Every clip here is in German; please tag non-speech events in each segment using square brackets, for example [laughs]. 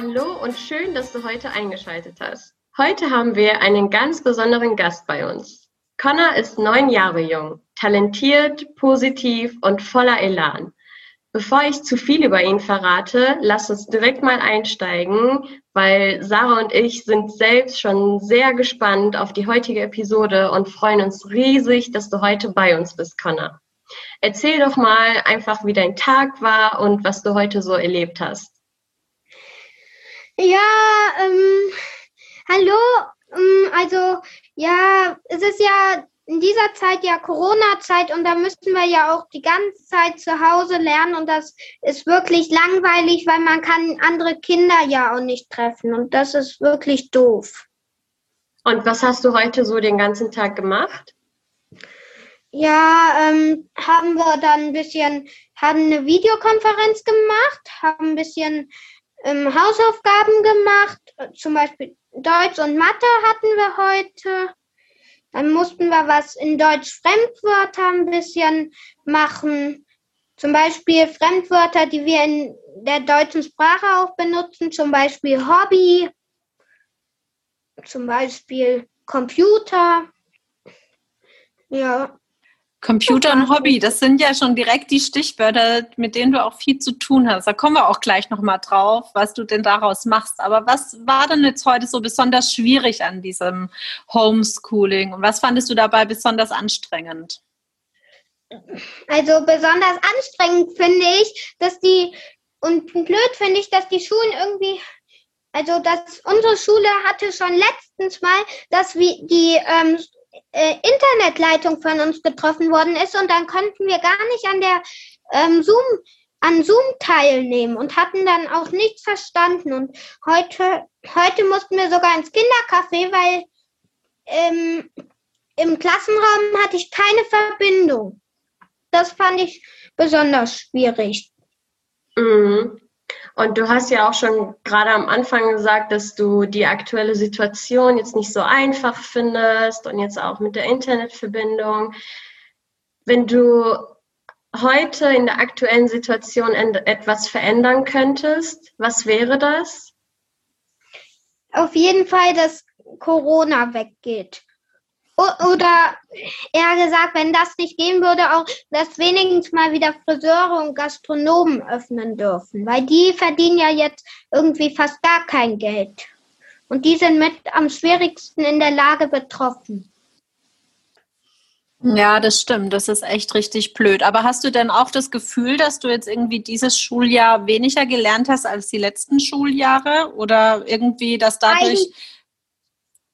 Hallo und schön, dass du heute eingeschaltet hast. Heute haben wir einen ganz besonderen Gast bei uns. Connor ist neun Jahre jung, talentiert, positiv und voller Elan. Bevor ich zu viel über ihn verrate, lass uns direkt mal einsteigen, weil Sarah und ich sind selbst schon sehr gespannt auf die heutige Episode und freuen uns riesig, dass du heute bei uns bist, Connor. Erzähl doch mal einfach, wie dein Tag war und was du heute so erlebt hast. Ja, ähm, hallo. Ähm, also, ja, es ist ja in dieser Zeit ja Corona-Zeit und da müssten wir ja auch die ganze Zeit zu Hause lernen und das ist wirklich langweilig, weil man kann andere Kinder ja auch nicht treffen und das ist wirklich doof. Und was hast du heute so den ganzen Tag gemacht? Ja, ähm, haben wir dann ein bisschen, haben eine Videokonferenz gemacht, haben ein bisschen ähm, Hausaufgaben gemacht, zum Beispiel Deutsch und Mathe hatten wir heute. Dann mussten wir was in Deutsch Fremdwörter ein bisschen machen. Zum Beispiel Fremdwörter, die wir in der deutschen Sprache auch benutzen, zum Beispiel Hobby, zum Beispiel Computer. Ja, Computer und Hobby, das sind ja schon direkt die Stichwörter, mit denen du auch viel zu tun hast. Da kommen wir auch gleich nochmal drauf, was du denn daraus machst. Aber was war denn jetzt heute so besonders schwierig an diesem Homeschooling und was fandest du dabei besonders anstrengend? Also besonders anstrengend finde ich, dass die, und blöd finde ich, dass die Schulen irgendwie also dass unsere Schule hatte schon letztens mal, dass wir die ähm, äh, Internetleitung von uns getroffen worden ist und dann konnten wir gar nicht an der ähm, Zoom an Zoom teilnehmen und hatten dann auch nichts verstanden. Und heute, heute mussten wir sogar ins Kindercafé, weil ähm, im Klassenraum hatte ich keine Verbindung. Das fand ich besonders schwierig. Mhm. Und du hast ja auch schon gerade am Anfang gesagt, dass du die aktuelle Situation jetzt nicht so einfach findest und jetzt auch mit der Internetverbindung. Wenn du heute in der aktuellen Situation etwas verändern könntest, was wäre das? Auf jeden Fall, dass Corona weggeht. Oder eher gesagt, wenn das nicht gehen würde, auch, dass wenigstens mal wieder Friseure und Gastronomen öffnen dürfen. Weil die verdienen ja jetzt irgendwie fast gar kein Geld. Und die sind mit am schwierigsten in der Lage betroffen. Ja, das stimmt. Das ist echt richtig blöd. Aber hast du denn auch das Gefühl, dass du jetzt irgendwie dieses Schuljahr weniger gelernt hast als die letzten Schuljahre? Oder irgendwie, dass dadurch.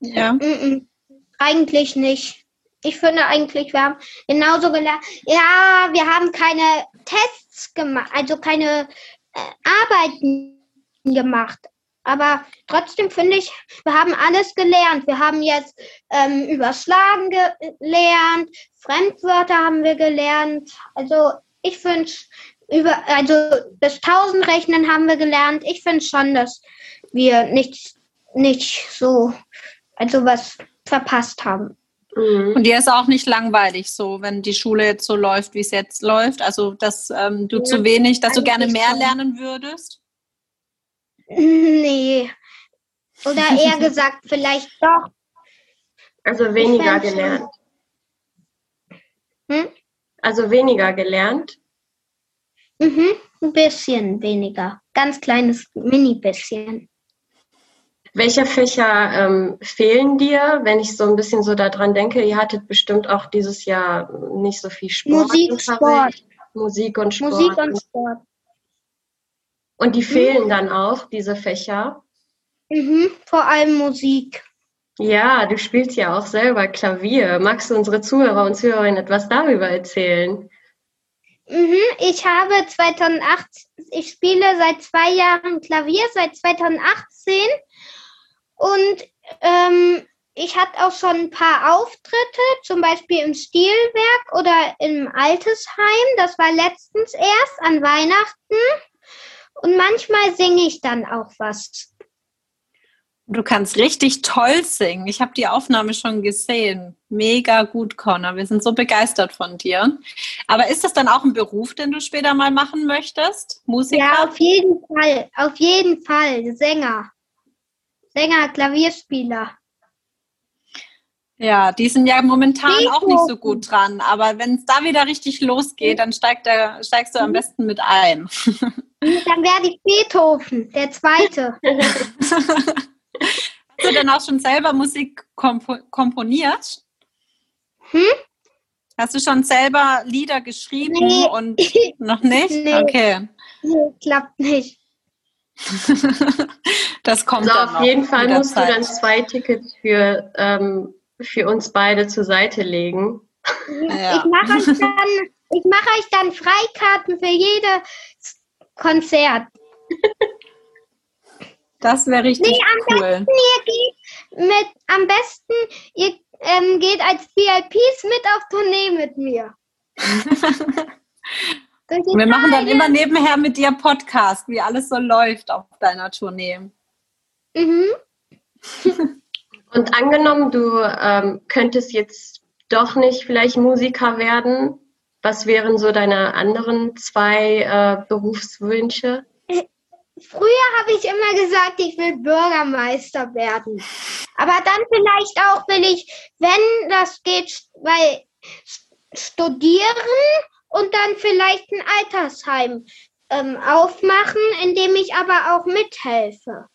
Eig ja. Eigentlich nicht. Ich finde eigentlich, wir haben genauso gelernt. Ja, wir haben keine Tests gemacht, also keine äh, Arbeiten gemacht. Aber trotzdem finde ich, wir haben alles gelernt. Wir haben jetzt ähm, Überschlagen gelernt, Fremdwörter haben wir gelernt. Also ich finde, über, also bis 1000 rechnen haben wir gelernt. Ich finde schon, dass wir nicht, nicht so, also was verpasst haben. Mhm. Und dir ist auch nicht langweilig so, wenn die Schule jetzt so läuft, wie es jetzt läuft? Also, dass ähm, du ja, zu wenig, dass du gerne mehr schon. lernen würdest? Nee. Oder [laughs] eher gesagt, vielleicht doch. Also weniger gelernt. Hm? Also weniger gelernt? Mhm, ein bisschen weniger. Ganz kleines Mini-Bisschen. Welche Fächer ähm, fehlen dir, wenn ich so ein bisschen so daran denke? Ihr hattet bestimmt auch dieses Jahr nicht so viel Sport. Musik, Sport. Musik und Sport. Musik und Sport. Und die fehlen mhm. dann auch, diese Fächer? Mhm, vor allem Musik. Ja, du spielst ja auch selber Klavier. Magst du unsere Zuhörer und Zuhörerinnen etwas darüber erzählen? Mhm, ich habe 2008, ich spiele seit zwei Jahren Klavier, seit 2018 und ähm, ich hatte auch schon ein paar Auftritte, zum Beispiel im Stilwerk oder im Altesheim. Das war letztens erst an Weihnachten. Und manchmal singe ich dann auch was. Du kannst richtig toll singen. Ich habe die Aufnahme schon gesehen. Mega gut, Connor. Wir sind so begeistert von dir. Aber ist das dann auch ein Beruf, den du später mal machen möchtest? Musiker? Ja, auf jeden Fall. Auf jeden Fall. Sänger. Sänger, Klavierspieler. Ja, die sind ja momentan auch nicht so gut dran. Aber wenn es da wieder richtig losgeht, dann steigt der, steigst du am mhm. besten mit ein. [laughs] Dann werde ich Beethoven, der Zweite. Hast du denn auch schon selber Musik kompo komponiert? Hm? Hast du schon selber Lieder geschrieben nee. und noch [laughs] nicht? Nee. Okay. Nee, klappt nicht. [laughs] das kommt also dann auf jeden Fall musst Zeit. du dann zwei Tickets für, ähm, für uns beide zur Seite legen. Ja. Ich mache euch, dann, mach euch dann Freikarten für jedes Konzert. Das wäre richtig nee, am cool. Besten, ihr geht mit, am besten, ihr ähm, geht als VIPs mit auf Tournee mit mir. [laughs] Wir machen dann immer nebenher mit dir Podcast, wie alles so läuft auf deiner Tournee. Mhm. [laughs] Und angenommen, du ähm, könntest jetzt doch nicht vielleicht Musiker werden, was wären so deine anderen zwei äh, Berufswünsche? Früher habe ich immer gesagt, ich will Bürgermeister werden. Aber dann vielleicht auch will ich, wenn das geht, weil studieren und dann vielleicht ein Altersheim ähm, aufmachen, in dem ich aber auch mithelfe.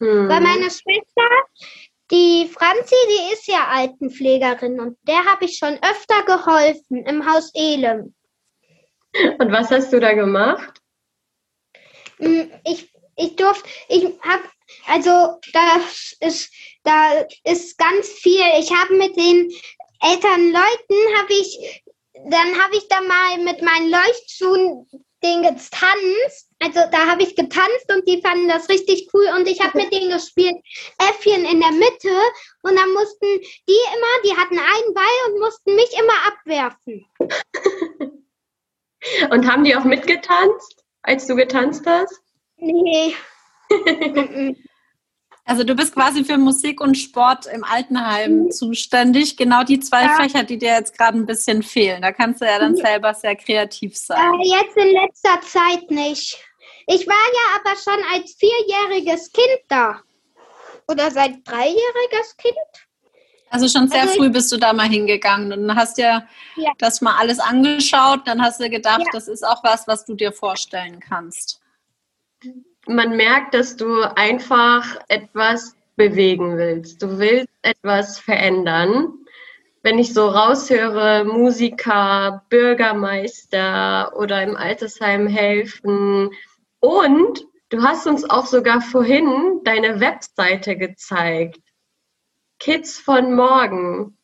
Hm. Weil meine Schwester, die Franzi, die ist ja Altenpflegerin und der habe ich schon öfter geholfen im Haus Elem. Und was hast du da gemacht? Hm, ich, ich durfte, ich habe, also das ist, da ist ganz viel. Ich habe mit den älteren Leuten, habe ich, dann habe ich da mal mit meinen Leuchtschuhen den getanzt. Also da habe ich getanzt und die fanden das richtig cool und ich habe mit denen gespielt, Äffchen in der Mitte und dann mussten die immer, die hatten einen Ball und mussten mich immer abwerfen. [laughs] und haben die auch mitgetanzt, als du getanzt hast? Nee. [laughs] Also du bist quasi für Musik und Sport im Altenheim mhm. zuständig. Genau die zwei ja. Fächer, die dir jetzt gerade ein bisschen fehlen. Da kannst du ja dann selber sehr kreativ sein. Äh, jetzt in letzter Zeit nicht. Ich war ja aber schon als vierjähriges Kind da. Oder seit dreijähriges Kind. Also schon sehr also früh bist du da mal hingegangen und hast ja, ja, das mal alles angeschaut. Dann hast du gedacht, ja. das ist auch was, was du dir vorstellen kannst man merkt, dass du einfach etwas bewegen willst. Du willst etwas verändern. Wenn ich so raushöre, Musiker, Bürgermeister oder im Altersheim helfen. Und du hast uns auch sogar vorhin deine Webseite gezeigt. Kids von morgen.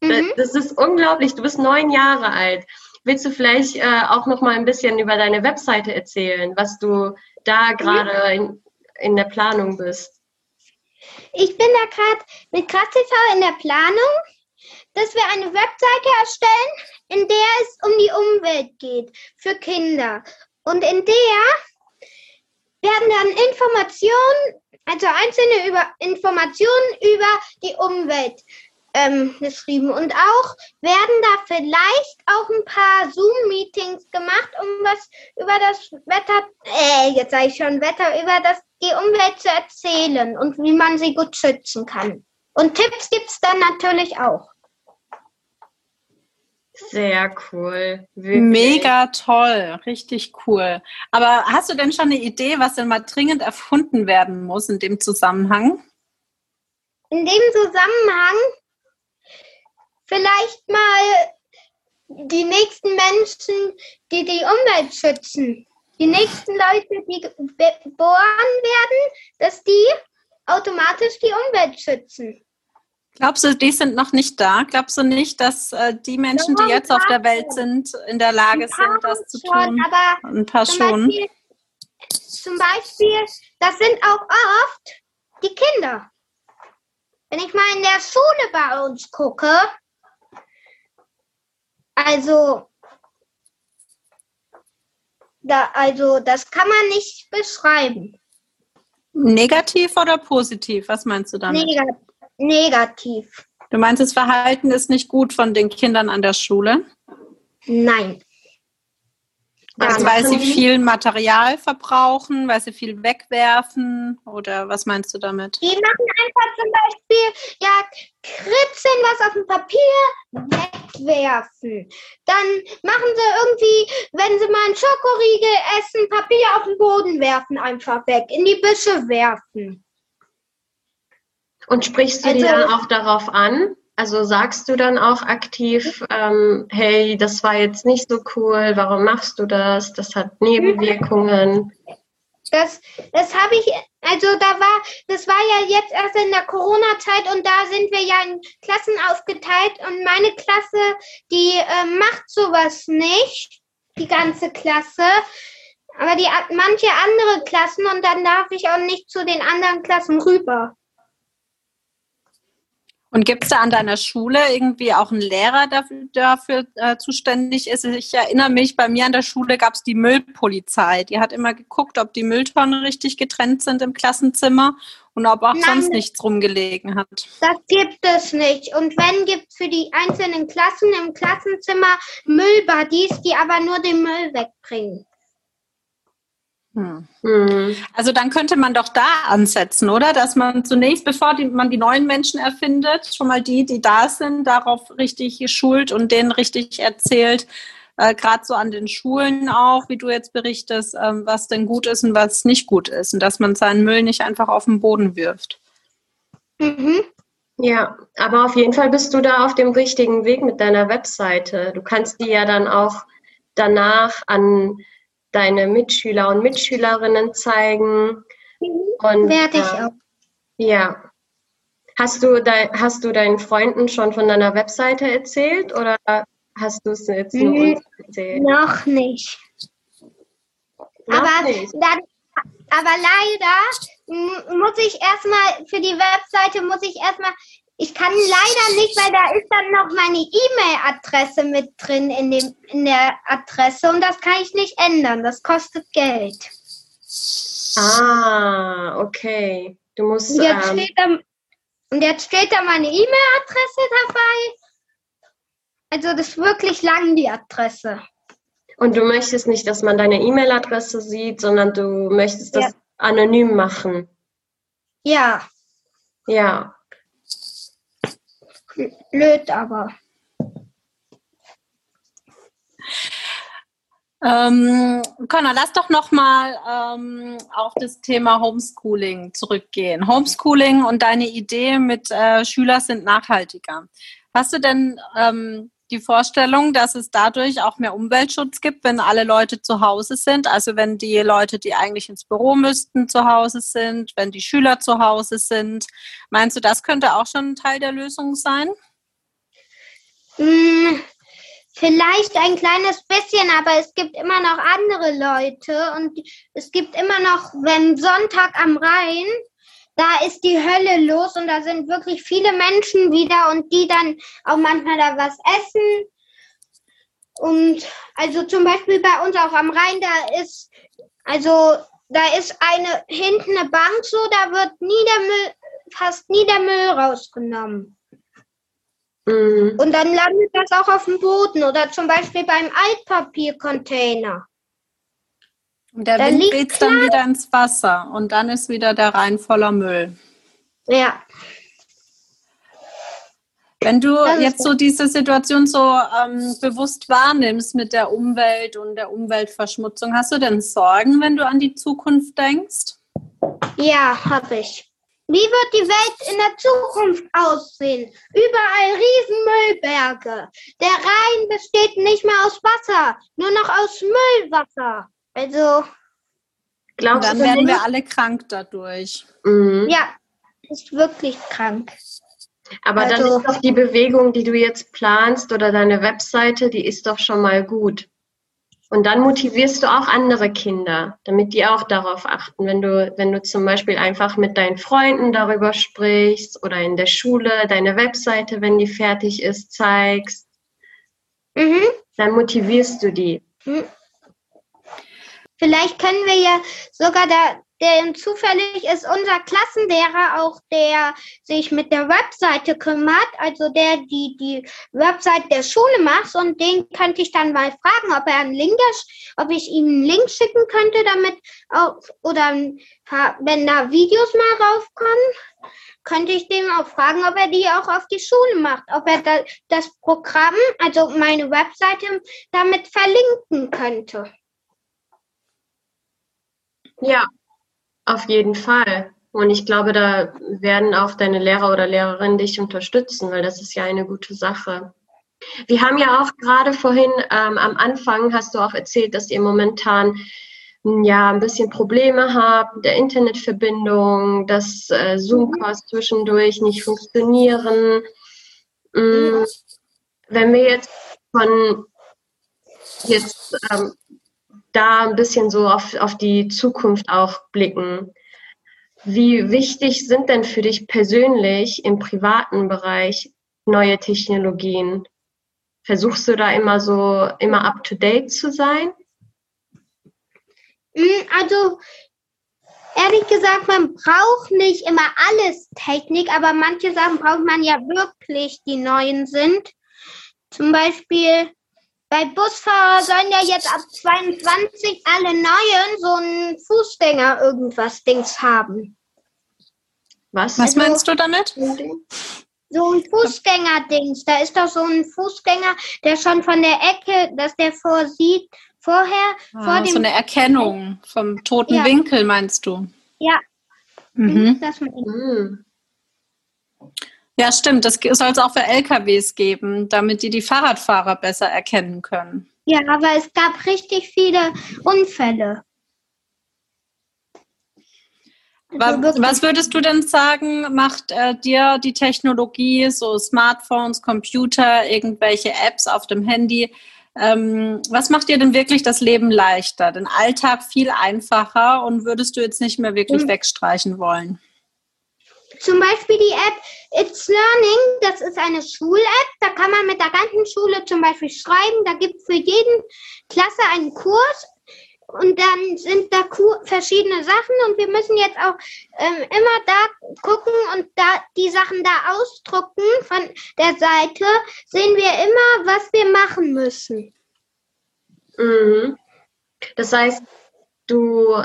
Mhm. Das ist unglaublich. Du bist neun Jahre alt. Willst du vielleicht äh, auch noch mal ein bisschen über deine Webseite erzählen, was du da gerade ja. in, in der Planung bist? Ich bin da gerade mit KrassTV in der Planung, dass wir eine Webseite erstellen, in der es um die Umwelt geht für Kinder. Und in der werden dann Informationen, also einzelne über Informationen über die Umwelt ähm, geschrieben. Und auch werden da vielleicht auch ein paar Zoom-Meetings gemacht, um was über das Wetter, äh, jetzt sage ich schon Wetter, über das, die Umwelt zu erzählen und wie man sie gut schützen kann. Und Tipps gibt es dann natürlich auch. Sehr cool. Wirklich. Mega toll, richtig cool. Aber hast du denn schon eine Idee, was denn mal dringend erfunden werden muss in dem Zusammenhang? In dem Zusammenhang vielleicht mal die nächsten Menschen, die die Umwelt schützen. Die nächsten Leute, die geboren werden, dass die automatisch die Umwelt schützen. Glaubst du, die sind noch nicht da? Glaubst du nicht, dass äh, die Menschen, die jetzt auf der Welt sind, in der Lage sind, das zu schon, tun? Aber ein paar schon. Beispiel, zum Beispiel, das sind auch oft die Kinder. Wenn ich mal in der Schule bei uns gucke, also, da, also das kann man nicht beschreiben. Negativ oder positiv? Was meinst du damit? Neg negativ. Du meinst, das Verhalten ist nicht gut von den Kindern an der Schule? Nein. Also weil sie viel Material verbrauchen, weil sie viel wegwerfen oder was meinst du damit? Die machen einfach zum Beispiel, ja, kritzeln was auf dem Papier, wegwerfen. Dann machen sie irgendwie, wenn sie mal einen Schokoriegel essen, Papier auf den Boden werfen, einfach weg, in die Büsche werfen. Und sprichst du also, die dann auch darauf an? Also sagst du dann auch aktiv, ähm, hey, das war jetzt nicht so cool, warum machst du das? Das hat Nebenwirkungen. Das, das habe ich, also da war, das war ja jetzt erst in der Corona-Zeit und da sind wir ja in Klassen aufgeteilt und meine Klasse, die äh, macht sowas nicht, die ganze Klasse. Aber die manche andere Klassen und dann darf ich auch nicht zu den anderen Klassen rüber. Und gibt es da an deiner Schule irgendwie auch einen Lehrer, der dafür, dafür äh, zuständig ist? Ich erinnere mich, bei mir an der Schule gab es die Müllpolizei. Die hat immer geguckt, ob die Mülltonnen richtig getrennt sind im Klassenzimmer und ob auch Nein, sonst nichts rumgelegen hat. Das gibt es nicht. Und wenn gibt es für die einzelnen Klassen im Klassenzimmer Müllbuddies, die aber nur den Müll wegbringen. Hm. hm. Also dann könnte man doch da ansetzen, oder? Dass man zunächst, bevor die, man die neuen Menschen erfindet, schon mal die, die da sind, darauf richtig schult und denen richtig erzählt, äh, gerade so an den Schulen auch, wie du jetzt berichtest, äh, was denn gut ist und was nicht gut ist und dass man seinen Müll nicht einfach auf den Boden wirft. Mhm. Ja, aber auf jeden Fall bist du da auf dem richtigen Weg mit deiner Webseite. Du kannst die ja dann auch danach an deine Mitschüler und Mitschülerinnen zeigen. Und, Werde ich äh, auch. Ja. Hast du, de, hast du deinen Freunden schon von deiner Webseite erzählt oder hast du es jetzt nur uns erzählt? Noch nicht. Noch aber, nicht. Dann, aber leider muss ich erstmal, für die Webseite muss ich erstmal ich kann leider nicht, weil da ist dann noch meine E-Mail-Adresse mit drin in, dem, in der Adresse und das kann ich nicht ändern. Das kostet Geld. Ah, okay. Du musst. Und jetzt, ähm, steht, da, und jetzt steht da meine E-Mail-Adresse dabei. Also das ist wirklich lang, die Adresse. Und du möchtest nicht, dass man deine E-Mail-Adresse sieht, sondern du möchtest das ja. anonym machen. Ja. Ja, blöd, aber. Ähm, Connor, lass doch noch mal ähm, auf das Thema Homeschooling zurückgehen. Homeschooling und deine Idee mit äh, Schüler sind nachhaltiger. Hast du denn ähm, die Vorstellung, dass es dadurch auch mehr Umweltschutz gibt, wenn alle Leute zu Hause sind? Also wenn die Leute, die eigentlich ins Büro müssten, zu Hause sind, wenn die Schüler zu Hause sind. Meinst du, das könnte auch schon ein Teil der Lösung sein? Hm, vielleicht ein kleines bisschen, aber es gibt immer noch andere Leute und es gibt immer noch, wenn Sonntag am Rhein, da ist die Hölle los und da sind wirklich viele Menschen wieder und die dann auch manchmal da was essen. Und also zum Beispiel bei uns auch am Rhein, da ist, also da ist eine hinten eine Bank so, da wird nie der Müll, fast nie der Müll rausgenommen. Mhm. Und dann landet das auch auf dem Boden oder zum Beispiel beim Altpapiercontainer. Und der da Wind weht dann wieder ins Wasser und dann ist wieder der Rhein voller Müll. Ja. Wenn du jetzt so diese Situation so ähm, bewusst wahrnimmst mit der Umwelt und der Umweltverschmutzung, hast du denn Sorgen, wenn du an die Zukunft denkst? Ja, habe ich. Wie wird die Welt in der Zukunft aussehen? Überall Riesenmüllberge. Der Rhein besteht nicht mehr aus Wasser, nur noch aus Müllwasser. Also. Glaubst dann du, werden wir alle krank dadurch. Mhm. Ja, ist wirklich krank. Aber also, dann ist doch die Bewegung, die du jetzt planst oder deine Webseite, die ist doch schon mal gut. Und dann motivierst du auch andere Kinder, damit die auch darauf achten. Wenn du, wenn du zum Beispiel einfach mit deinen Freunden darüber sprichst oder in der Schule deine Webseite, wenn die fertig ist, zeigst, mhm. dann motivierst du die. Mhm. Vielleicht können wir ja sogar da denn zufällig ist unser Klassenlehrer auch, der sich mit der Webseite kümmert, also der die die Webseite der Schule macht und den könnte ich dann mal fragen, ob er einen Link, ob ich ihm einen Link schicken könnte, damit auch, oder wenn da Videos mal raufkommen, könnte ich dem auch fragen, ob er die auch auf die Schule macht, ob er da, das Programm, also meine Webseite, damit verlinken könnte. Ja, auf jeden Fall. Und ich glaube, da werden auch deine Lehrer oder Lehrerinnen dich unterstützen, weil das ist ja eine gute Sache. Wir haben ja auch gerade vorhin ähm, am Anfang hast du auch erzählt, dass ihr momentan hm, ja ein bisschen Probleme habt mit der Internetverbindung, dass äh, Zoom-Calls zwischendurch nicht funktionieren. Ähm, wenn wir jetzt von jetzt ähm, da ein bisschen so auf, auf die Zukunft auch blicken. Wie wichtig sind denn für dich persönlich im privaten Bereich neue Technologien? Versuchst du da immer so, immer up to date zu sein? Hm, also, ehrlich gesagt, man braucht nicht immer alles Technik, aber manche Sachen braucht man ja wirklich, die neuen sind. Zum Beispiel bei Busfahrer sollen ja jetzt ab 22 alle neuen so ein Fußgänger irgendwas Dings haben. Was? Was also, meinst du damit? So ein Fußgänger-Dings. Da ist doch so ein Fußgänger, der schon von der Ecke, dass der vorsieht, vorher ah, vor dem. So eine Erkennung vom toten ja. Winkel, meinst du? Ja. Mhm. Das mhm. Ja, stimmt. Das soll es auch für LKWs geben, damit die die Fahrradfahrer besser erkennen können. Ja, aber es gab richtig viele Unfälle. Also was, was, würdest du denn sagen, macht äh, dir die Technologie, so Smartphones, Computer, irgendwelche Apps auf dem Handy, ähm, was macht dir denn wirklich das Leben leichter, den Alltag viel einfacher und würdest du jetzt nicht mehr wirklich mhm. wegstreichen wollen? Zum Beispiel die App It's Learning, das ist eine Schul-App. Da kann man mit der ganzen Schule zum Beispiel schreiben. Da gibt es für jeden Klasse einen Kurs. Und dann sind da verschiedene Sachen und wir müssen jetzt auch ähm, immer da gucken und da die Sachen da ausdrucken von der Seite, sehen wir immer, was wir machen müssen. Mhm. Das heißt, du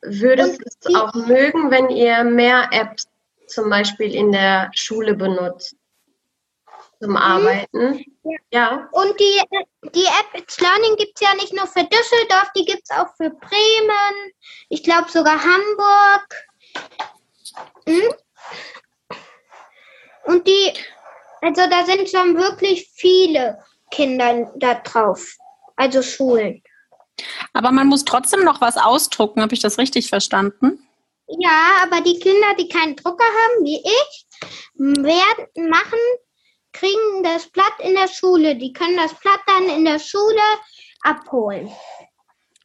würdest es auch mögen, wenn ihr mehr Apps zum Beispiel in der Schule benutzt zum. Arbeiten. Ja. ja. Und die, die App It's Learning gibt es ja nicht nur für Düsseldorf, die gibt es auch für Bremen, ich glaube sogar Hamburg. Hm? Und die, also da sind schon wirklich viele Kinder da drauf, also Schulen. Aber man muss trotzdem noch was ausdrucken, habe ich das richtig verstanden? Ja, aber die Kinder, die keinen Drucker haben, wie ich, werden machen, kriegen das Blatt in der Schule. Die können das Blatt dann in der Schule abholen.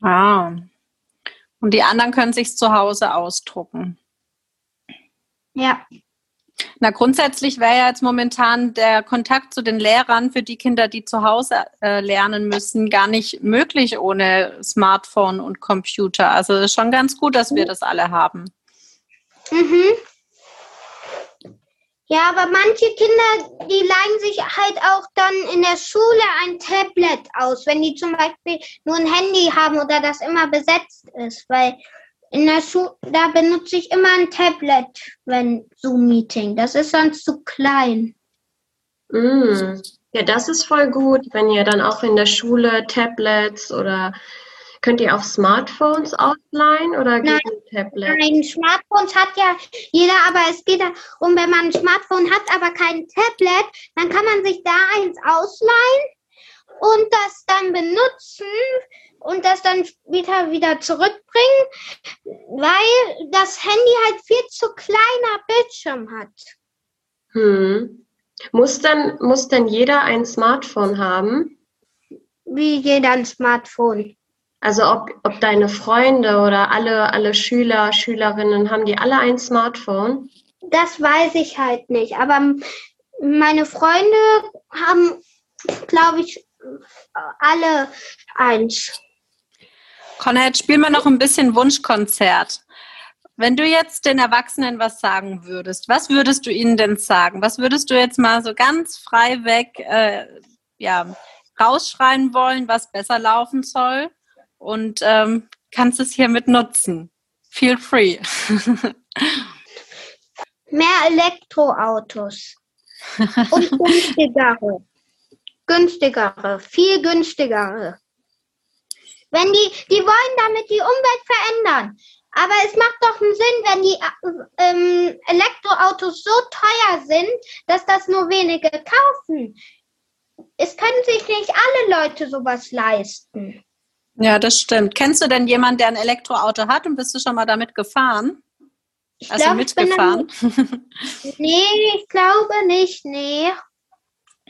Ah. Und die anderen können sich zu Hause ausdrucken. Ja. Na, grundsätzlich wäre ja jetzt momentan der Kontakt zu den Lehrern für die Kinder, die zu Hause äh, lernen müssen, gar nicht möglich ohne Smartphone und Computer. Also ist schon ganz gut, dass wir das alle haben. Mhm. Ja, aber manche Kinder, die leihen sich halt auch dann in der Schule ein Tablet aus, wenn die zum Beispiel nur ein Handy haben oder das immer besetzt ist, weil in der Schule, da benutze ich immer ein Tablet, wenn Zoom-Meeting. Das ist sonst zu klein. Mm. Ja, das ist voll gut, wenn ihr dann auch in der Schule Tablets oder Könnt ihr auch Smartphones ausleihen oder nein, Tablets? Nein, Smartphones hat ja jeder, aber es geht darum, wenn man ein Smartphone hat, aber kein Tablet, dann kann man sich da eins ausleihen und das dann benutzen und das dann später wieder zurückbringen, weil das Handy halt viel zu kleiner Bildschirm hat. Hm. Muss dann, muss dann jeder ein Smartphone haben? Wie jeder ein Smartphone. Also ob, ob deine Freunde oder alle, alle Schüler, Schülerinnen, haben die alle ein Smartphone? Das weiß ich halt nicht. Aber meine Freunde haben, glaube ich, alle eins. Konrad, spiel mal noch ein bisschen Wunschkonzert. Wenn du jetzt den Erwachsenen was sagen würdest, was würdest du ihnen denn sagen? Was würdest du jetzt mal so ganz frei weg äh, ja, rausschreien wollen, was besser laufen soll? Und ähm, kannst es hiermit nutzen. Feel free. [laughs] Mehr Elektroautos. [laughs] Und günstigere. günstigere, viel günstigere. Wenn die, die wollen damit die Umwelt verändern. Aber es macht doch einen Sinn, wenn die ähm, Elektroautos so teuer sind, dass das nur wenige kaufen. Es können sich nicht alle Leute sowas leisten. Ja, das stimmt. Kennst du denn jemanden, der ein Elektroauto hat und bist du schon mal damit gefahren? Ich also glaub, mitgefahren? nee, ich glaube nicht, nee.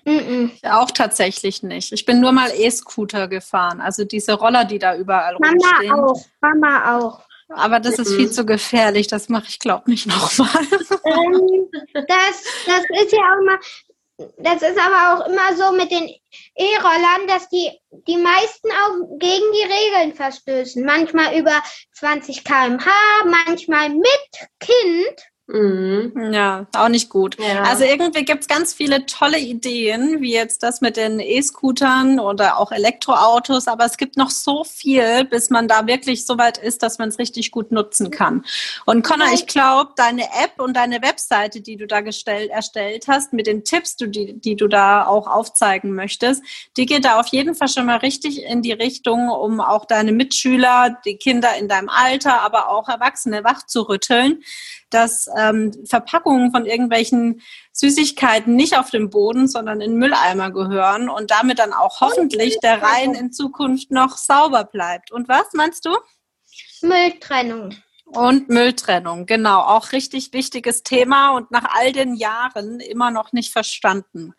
Mm -mm. Auch tatsächlich nicht. Ich bin nur mal E-Scooter gefahren, also diese Roller, die da überall Mama rumstehen. Mama auch, Mama auch. Aber das ist viel zu gefährlich, das mache ich, glaube nicht nochmal. Ähm, das, das ist ja auch immer, das ist aber auch immer so mit den E-Rollern, dass die, die meisten auch gegen die Regeln verstößen. Manchmal über 20 km/h, manchmal mit Kind. Mhm. Ja, auch nicht gut. Ja. Also irgendwie gibt es ganz viele tolle Ideen, wie jetzt das mit den E-Scootern oder auch Elektroautos, aber es gibt noch so viel, bis man da wirklich so weit ist, dass man es richtig gut nutzen kann. Und Connor, ich glaube, deine App und deine Webseite, die du da gestellt, erstellt hast, mit den Tipps, die, die du da auch aufzeigen möchtest, die geht da auf jeden Fall schon mal richtig in die Richtung, um auch deine Mitschüler, die Kinder in deinem Alter, aber auch Erwachsene wach zu rütteln dass ähm, Verpackungen von irgendwelchen Süßigkeiten nicht auf dem Boden, sondern in Mülleimer gehören und damit dann auch hoffentlich der Rhein in Zukunft noch sauber bleibt. Und was meinst du? Mülltrennung. Und Mülltrennung, genau, auch richtig wichtiges Thema und nach all den Jahren immer noch nicht verstanden.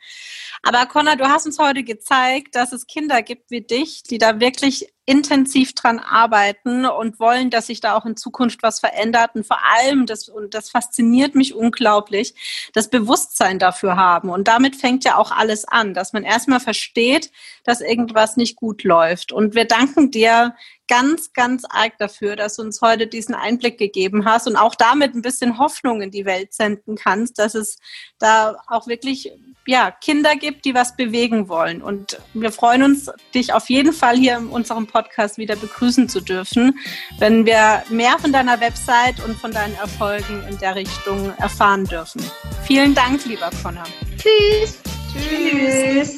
Aber Connor, du hast uns heute gezeigt, dass es Kinder gibt wie dich, die da wirklich intensiv dran arbeiten und wollen, dass sich da auch in Zukunft was verändert und vor allem, das, und das fasziniert mich unglaublich, das Bewusstsein dafür haben. Und damit fängt ja auch alles an, dass man erstmal versteht, dass irgendwas nicht gut läuft. Und wir danken dir ganz, ganz arg dafür, dass du uns heute diesen Einblick gegeben hast und auch damit ein bisschen Hoffnung in die Welt senden kannst, dass es da auch wirklich ja, Kinder gibt, die was bewegen wollen. Und wir freuen uns, dich auf jeden Fall hier in unserem Podcast wieder begrüßen zu dürfen, wenn wir mehr von deiner Website und von deinen Erfolgen in der Richtung erfahren dürfen. Vielen Dank, lieber Connor. Tschüss. Tschüss.